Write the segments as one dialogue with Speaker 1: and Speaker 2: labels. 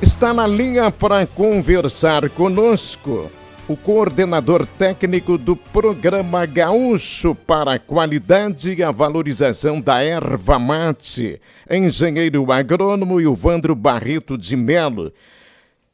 Speaker 1: Está na linha para conversar conosco o coordenador técnico do Programa Gaúcho para a Qualidade e a Valorização da Erva Mate, engenheiro agrônomo Ilvandro Barreto de Melo.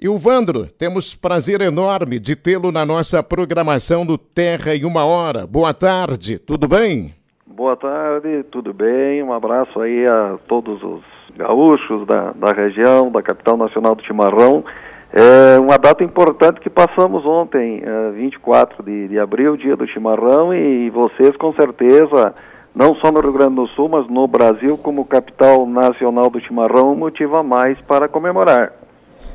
Speaker 1: Ilvandro, temos prazer enorme de tê-lo na nossa programação do Terra em Uma Hora. Boa tarde, tudo bem?
Speaker 2: Boa tarde, tudo bem? Um abraço aí a todos os gaúchos da, da região, da capital nacional do Chimarrão. É uma data importante que passamos ontem, 24 é, de, de abril, dia do chimarrão, e vocês com certeza, não só no Rio Grande do Sul, mas no Brasil, como capital nacional do chimarrão, motiva mais para comemorar.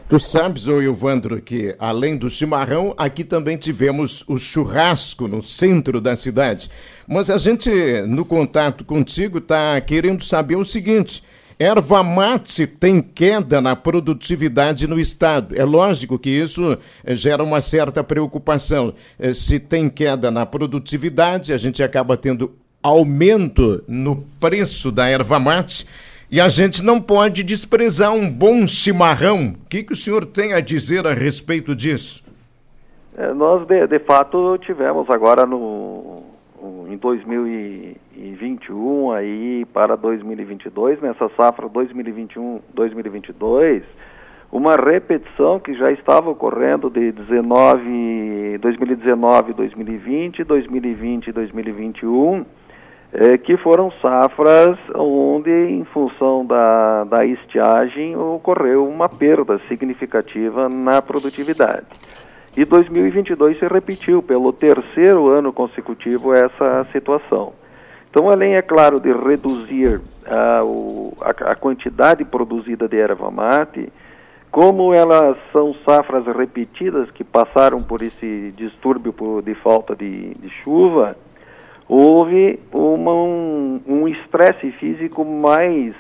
Speaker 1: Tu sabes, ô Ilvandro, que além do chimarrão, aqui também tivemos o churrasco no centro da cidade. Mas a gente, no contato contigo, está querendo saber o seguinte: Erva mate tem queda na produtividade no estado. É lógico que isso eh, gera uma certa preocupação. Eh, se tem queda na produtividade, a gente acaba tendo aumento no preço da erva mate. E a gente não pode desprezar um bom chimarrão. O que, que o senhor tem a dizer a respeito disso?
Speaker 2: É, nós, de, de fato, tivemos agora no, em 2021 aí para 2022, nessa safra 2021-2022, uma repetição que já estava ocorrendo de 19, 2019, 2020, 2020 e 2021, é, que foram safras onde, em função da, da estiagem, ocorreu uma perda significativa na produtividade. E 2022 se repetiu pelo terceiro ano consecutivo essa situação. Então, além, é claro, de reduzir uh, o, a, a, quantidade produzida de erva mate, como elas são safras repetidas que passaram por esse distúrbio por, de falta de, de chuva, houve um estresse físico mais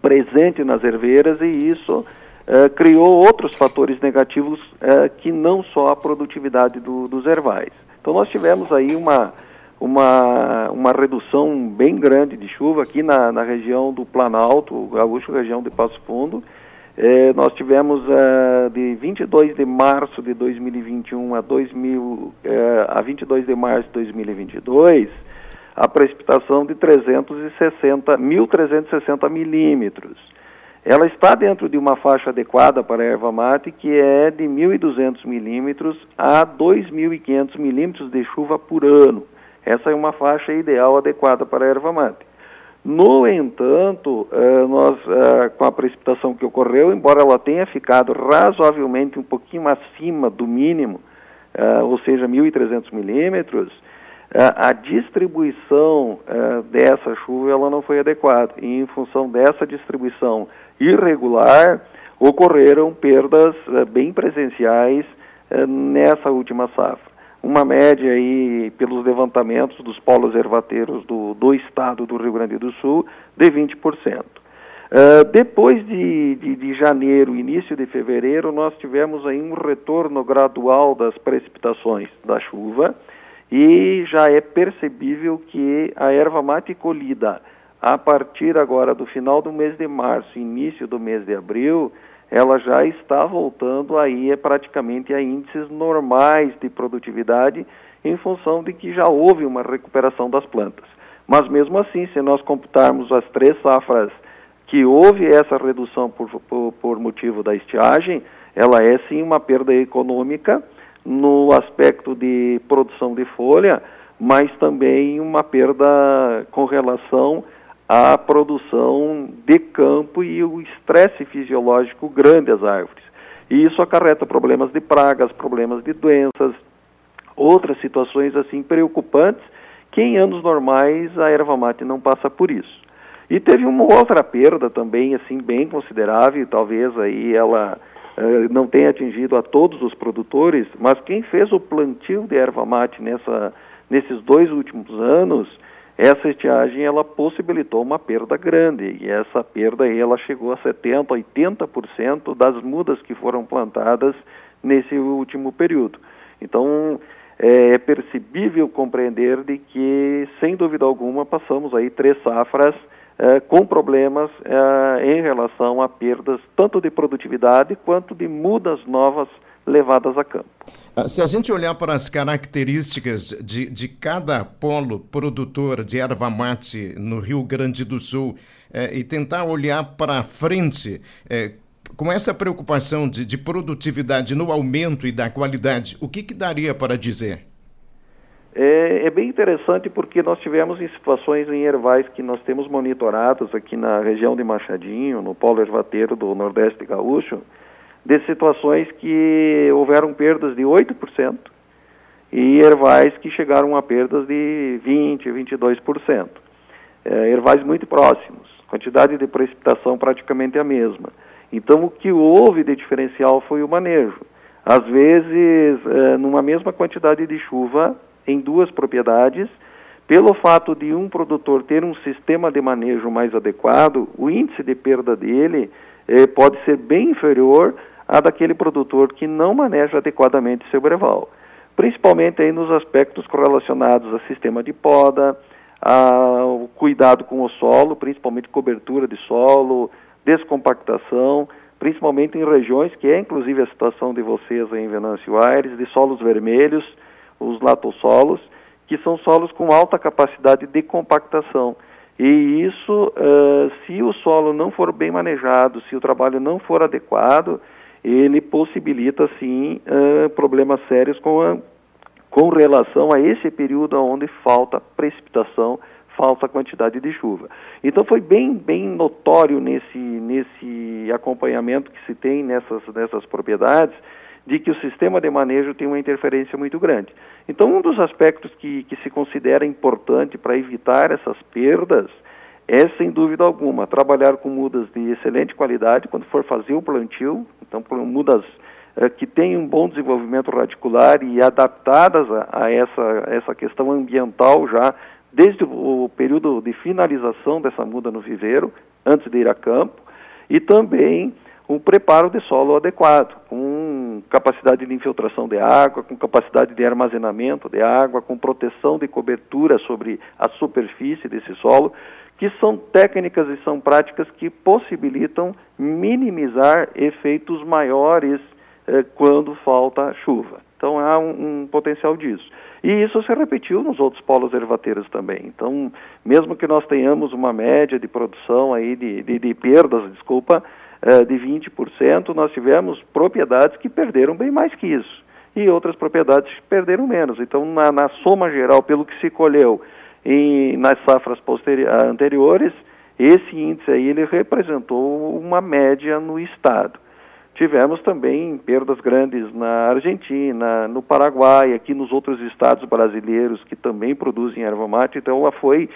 Speaker 2: presente nas herveiras e isso uh, criou outros fatores negativos uh, que não só a produtividade do, dos ervais. Então nós tivemos aí uma, uma, uma redução bem grande de chuva aqui na, na região do Planalto, Gaúcho, região de Passo Fundo. Eh, nós tivemos de 22 de março de 2021 a, 2000, a 22 de março de 2022 a precipitação de 360, 1.360 milímetros. Ela está dentro de uma faixa adequada para a erva mate, que é de 1.200 milímetros a 2.500 milímetros de chuva por ano. Essa é uma faixa ideal adequada para a erva mate. No entanto, eh, nós, eh, com a precipitação que ocorreu, embora ela tenha ficado razoavelmente um pouquinho acima do mínimo, eh, ou seja, 1.300 milímetros, a distribuição dessa chuva ela não foi adequada. E em função dessa distribuição irregular, ocorreram perdas uh, bem presenciais nessa última safra. Uma média aí, pelos levantamentos dos polos ervateiros do, do estado do Rio Grande do Sul, de 20%. Uh, depois de, de, de, janeiro, início de fevereiro, nós tivemos aí um retorno gradual das precipitações da chuva e já é percebível que a erva mate colhida a partir agora do final do mês de março, início do mês de abril, ela já está voltando aí é praticamente a índices normais de produtividade em função de que já houve uma recuperação das plantas. Mas mesmo assim, se nós computarmos as três safras que houve essa redução por, por, por motivo da estiagem, ela é sim uma perda econômica no aspecto de produção de folha, mas também uma perda com relação a produção de campo e o estresse fisiológico grande às árvores. E isso acarreta problemas de pragas, problemas de doenças, outras situações assim preocupantes que em anos normais a erva mate não passa por isso. E teve uma outra perda também assim bem considerável, talvez aí ela não tenha atingido a todos os produtores, mas quem fez o plantio de erva mate nessa, nesses dois últimos anos essa estiagem ela possibilitou uma perda grande e essa perda ela chegou a 70, 80% das mudas que foram plantadas nesse último período. Então é, é percebível compreender de que sem dúvida alguma passamos aí três safras eh, com problemas eh, em relação a perdas tanto de produtividade quanto de mudas novas levadas a campo.
Speaker 1: Ah, se a gente olhar para as características de, de cada polo produtor de erva mate no Rio Grande do Sul eh, e tentar olhar para frente, eh, com essa preocupação de, de, produtividade no aumento e da qualidade, o que, que daria para dizer?
Speaker 2: É, é, bem interessante porque nós tivemos em situações em ervais que nós temos monitorados aqui na região de Machadinho, no polo ervateiro do Nordeste Gaúcho, de situações que houveram perdas de 8% e ervais que chegaram a perdas de 20%, 22%. É, ervais muito próximos, quantidade de precipitação praticamente a mesma. Então, o que houve de diferencial foi o manejo. Às vezes, é, numa mesma quantidade de chuva, em duas propriedades, pelo fato de um produtor ter um sistema de manejo mais adequado, o índice de perda dele eh, pode ser bem inferior a daquele produtor que não maneja adequadamente seu breval. Principalmente aí nos aspectos correlacionados a sistema de poda, ao cuidado com o solo, principalmente cobertura de solo, descompactação, principalmente em regiões que é inclusive a situação de vocês aí em Venâncio Aires, de solos vermelhos, os latossolos, que são solos com alta capacidade de compactação. E isso, uh, se o solo não for bem manejado, se o trabalho não for adequado, ele possibilita sim uh, problemas sérios com, a, com relação a esse período onde falta precipitação, falta quantidade de chuva. Então foi bem, bem notório nesse, nesse acompanhamento que se tem nessas, nessas propriedades de que o sistema de manejo tem uma interferência muito grande. Então, um dos aspectos que, que se considera importante para evitar essas perdas é, sem dúvida alguma, trabalhar com mudas de excelente qualidade quando for fazer o plantio, então mudas eh, que têm um bom desenvolvimento radicular e adaptadas a, a essa, essa questão ambiental já desde o período de finalização dessa muda no viveiro, antes de ir a campo, e também um preparo de solo adequado, com capacidade de infiltração de água, com capacidade de armazenamento de água, com proteção de cobertura sobre a superfície desse solo, que são técnicas e são práticas que possibilitam minimizar efeitos maiores eh, quando falta chuva. Então há um, um, potencial disso. E isso se repetiu nos outros polos ervateiros também. Então, mesmo que nós tenhamos uma média de produção aí de, de, de perdas, desculpa, de 20%, nós tivemos propriedades que perderam bem mais que isso. E outras propriedades perderam menos. Então, na, na soma geral, pelo que se colheu em, nas safras anteriores, esse índice aí ele representou uma média no estado. Tivemos também perdas grandes na Argentina, no Paraguai, aqui nos outros estados brasileiros que também produzem erva mate, então ela foi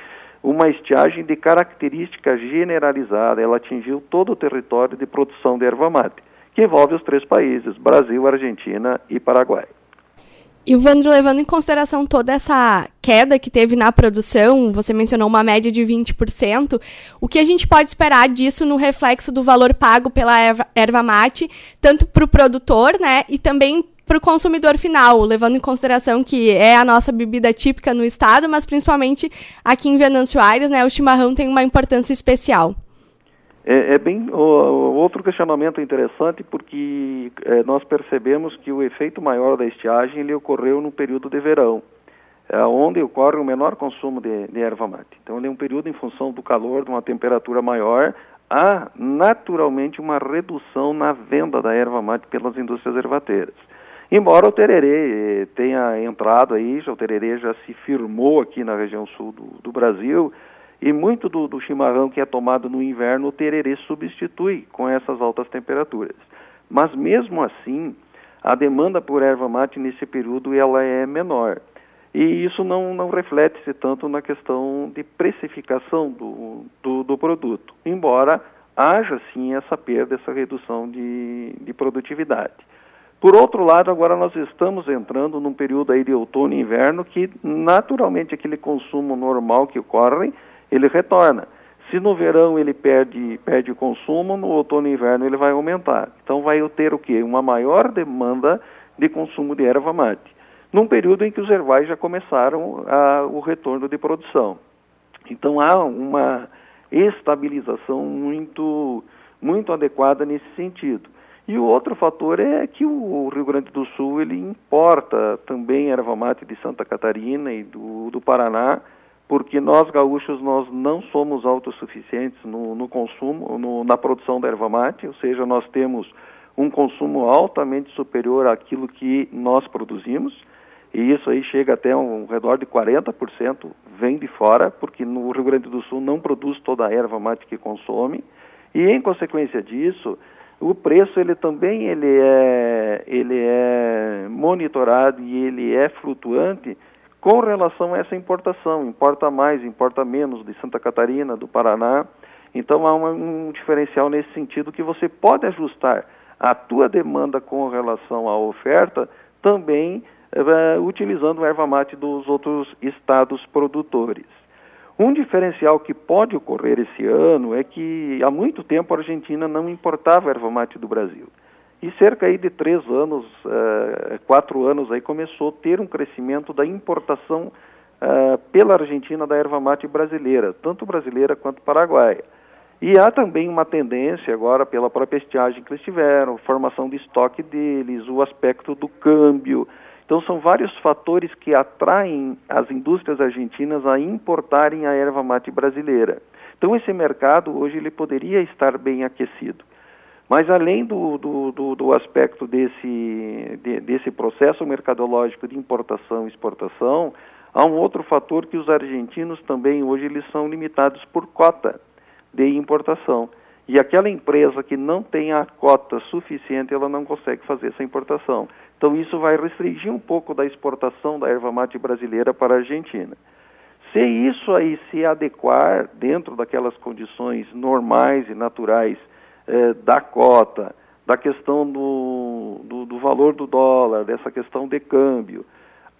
Speaker 2: uma estiagem de característica generalizada. Ela atingiu todo o território de produção de erva mate, que envolve os três países, Brasil, Argentina e Paraguai.
Speaker 3: E o Vandro, levando em consideração toda essa queda que teve na produção, você mencionou uma média de 20%, o que a gente pode esperar disso no reflexo do valor pago pela erva, erva mate, tanto para o produtor, né, e também para o consumidor final, levando em consideração que é a nossa bebida típica no estado, mas principalmente aqui em Venâncio Aires, né, o chimarrão tem uma importância especial.
Speaker 2: É, é bem o, outro questionamento interessante porque é, nós percebemos que o efeito maior da estiagem ele ocorreu no período de verão, é, onde ocorre o menor consumo de, de erva mate. Então ele é um período em função do calor, de uma temperatura maior, há naturalmente uma redução na venda da erva mate pelas indústrias ervateiras. Embora o tererê eh, tenha entrado aí, já o tererê já se firmou aqui na região sul do, do Brasil, e muito do, do, chimarrão que é tomado no inverno, o tererê substitui com essas altas temperaturas. Mas mesmo assim, a demanda por erva mate nesse período ela é menor. E isso não, não reflete-se tanto na questão de precificação do, do, do, produto, embora haja sim essa perda, essa redução de, de produtividade. Por outro lado, agora nós estamos entrando num período aí de outono e inverno que naturalmente aquele consumo normal que ocorre, ele retorna. Se no verão ele perde, perde o consumo, no outono e inverno ele vai aumentar. Então vai ter o quê? Uma maior demanda de consumo de erva mate. Num período em que os ervais já começaram a, o retorno de produção. Então há uma, estabilização muito, muito adequada nesse sentido. E o outro fator é que o Rio Grande do Sul ele importa também erva mate de Santa Catarina e do, do Paraná, porque nós gaúchos nós não somos autossuficientes no, no consumo, no, na produção da erva mate, ou seja, nós temos um consumo altamente superior àquilo que nós produzimos, e isso aí chega até um redor de 40% vem de fora, porque no Rio Grande do Sul não produz toda a erva mate que consome, e em consequência disso, o preço ele também ele é, ele é monitorado e ele é flutuante com relação a essa importação, importa mais, importa menos de Santa Catarina, do Paraná. Então há um, um diferencial nesse sentido que você pode ajustar a tua demanda com relação à oferta também eh, utilizando erva mate dos outros estados produtores. Um diferencial que pode ocorrer esse ano é que há muito tempo a Argentina não importava erva mate do Brasil. E cerca aí de três anos, uh, quatro anos aí começou a ter um crescimento da importação uh, pela Argentina da erva mate brasileira, tanto brasileira quanto paraguaia. E há também uma tendência agora pela própria estiagem que eles tiveram, formação de estoque deles, o aspecto do câmbio. Então são vários fatores que atraem as indústrias argentinas a importarem a erva mate brasileira. Então esse mercado hoje ele poderia estar bem aquecido. Mas além do, do, do, do aspecto desse, de, desse processo mercadológico de importação e exportação, há um outro fator que os argentinos também hoje eles são limitados por cota de importação. E aquela empresa que não tem a cota suficiente, ela não consegue fazer essa importação. Então isso vai restringir um pouco da exportação da erva mate brasileira para a Argentina. Se isso aí se adequar dentro daquelas condições normais e naturais é, da cota, da questão do, do, do, valor do dólar, dessa questão de câmbio,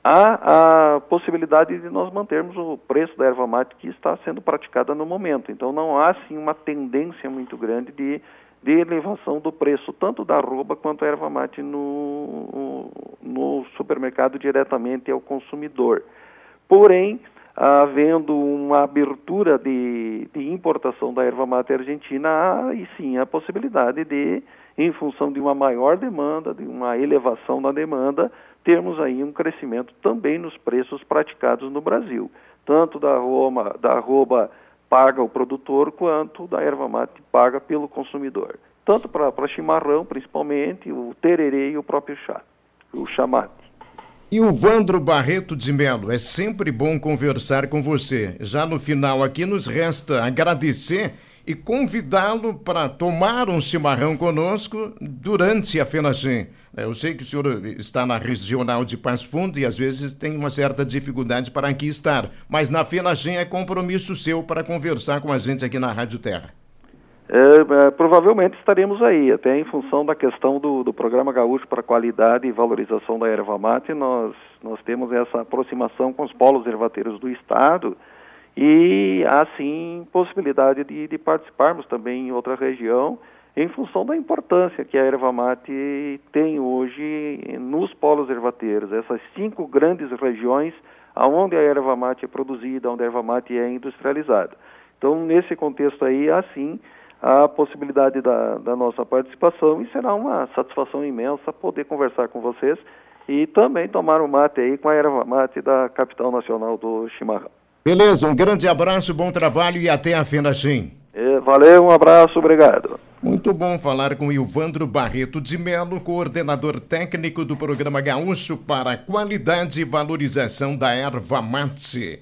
Speaker 2: há a possibilidade de nós mantermos o preço da erva mate que está sendo praticada no momento. Então não há sim uma tendência muito grande de, de elevação do preço, tanto da arroba quanto a erva mate no, no supermercado diretamente ao consumidor. Porém, havendo uma abertura de, de importação da erva mate argentina, há e sim a possibilidade de, em função de uma maior demanda, de uma elevação da demanda, termos aí um crescimento também nos preços praticados no Brasil, tanto da Roma, da arroba paga o produtor, quanto da erva mate paga pelo consumidor. Tanto para chimarrão, principalmente, o tererê e o próprio chá, o chamate.
Speaker 1: E o Vandro Barreto de Melo, é sempre bom conversar com você. Já no final aqui nos resta agradecer e convidá-lo para tomar um chimarrão conosco durante a FENAGEM. É, eu sei que o senhor está na regional de Passo Fundo e às vezes tem uma certa dificuldade para aqui estar, mas na FENAGEM é compromisso seu para conversar com a gente aqui na Rádio Terra.
Speaker 2: É, é, provavelmente estaremos aí, até em função da questão do, do Programa Gaúcho para Qualidade e Valorização da Erva Mate, nós, nós temos essa aproximação com os polos ervateiros do Estado e há sim possibilidade de, de participarmos também em outra região, em função da importância que a erva mate tem hoje nos polos ervateiros, essas cinco grandes regiões onde a erva mate é produzida, onde a erva mate é industrializada. Então, nesse contexto aí, há sim a possibilidade da, da nossa participação e será uma satisfação imensa poder conversar com vocês e também tomar um mate aí com a erva mate da capital nacional do chimarrão.
Speaker 1: Beleza, um grande abraço, bom trabalho e até a Fenachim.
Speaker 2: É, valeu, um abraço, obrigado.
Speaker 1: Muito bom falar com Ilvandro Barreto de Melo, coordenador técnico do programa Gaúcho para a Qualidade e Valorização da Erva Mate.